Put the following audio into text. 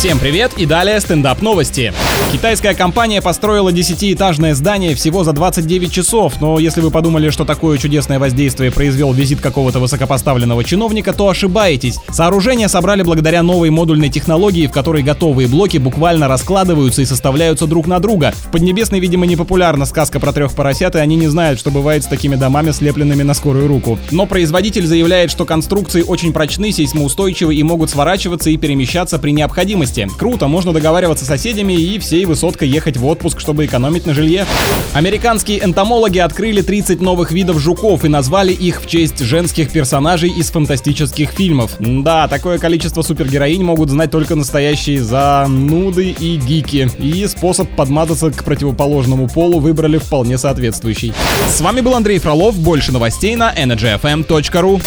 Всем привет и далее стендап новости. Китайская компания построила десятиэтажное здание всего за 29 часов, но если вы подумали, что такое чудесное воздействие произвел визит какого-то высокопоставленного чиновника, то ошибаетесь. Сооружение собрали благодаря новой модульной технологии, в которой готовые блоки буквально раскладываются и составляются друг на друга. В Поднебесной, видимо, не популярна сказка про трех поросят, и они не знают, что бывает с такими домами, слепленными на скорую руку. Но производитель заявляет, что конструкции очень прочны, сейсмоустойчивы и могут сворачиваться и перемещаться при необходимости необходимости. Круто, можно договариваться с соседями и всей высоткой ехать в отпуск, чтобы экономить на жилье. Американские энтомологи открыли 30 новых видов жуков и назвали их в честь женских персонажей из фантастических фильмов. Да, такое количество супергероинь могут знать только настоящие зануды и гики. И способ подмазаться к противоположному полу выбрали вполне соответствующий. С вами был Андрей Фролов. Больше новостей на energyfm.ru.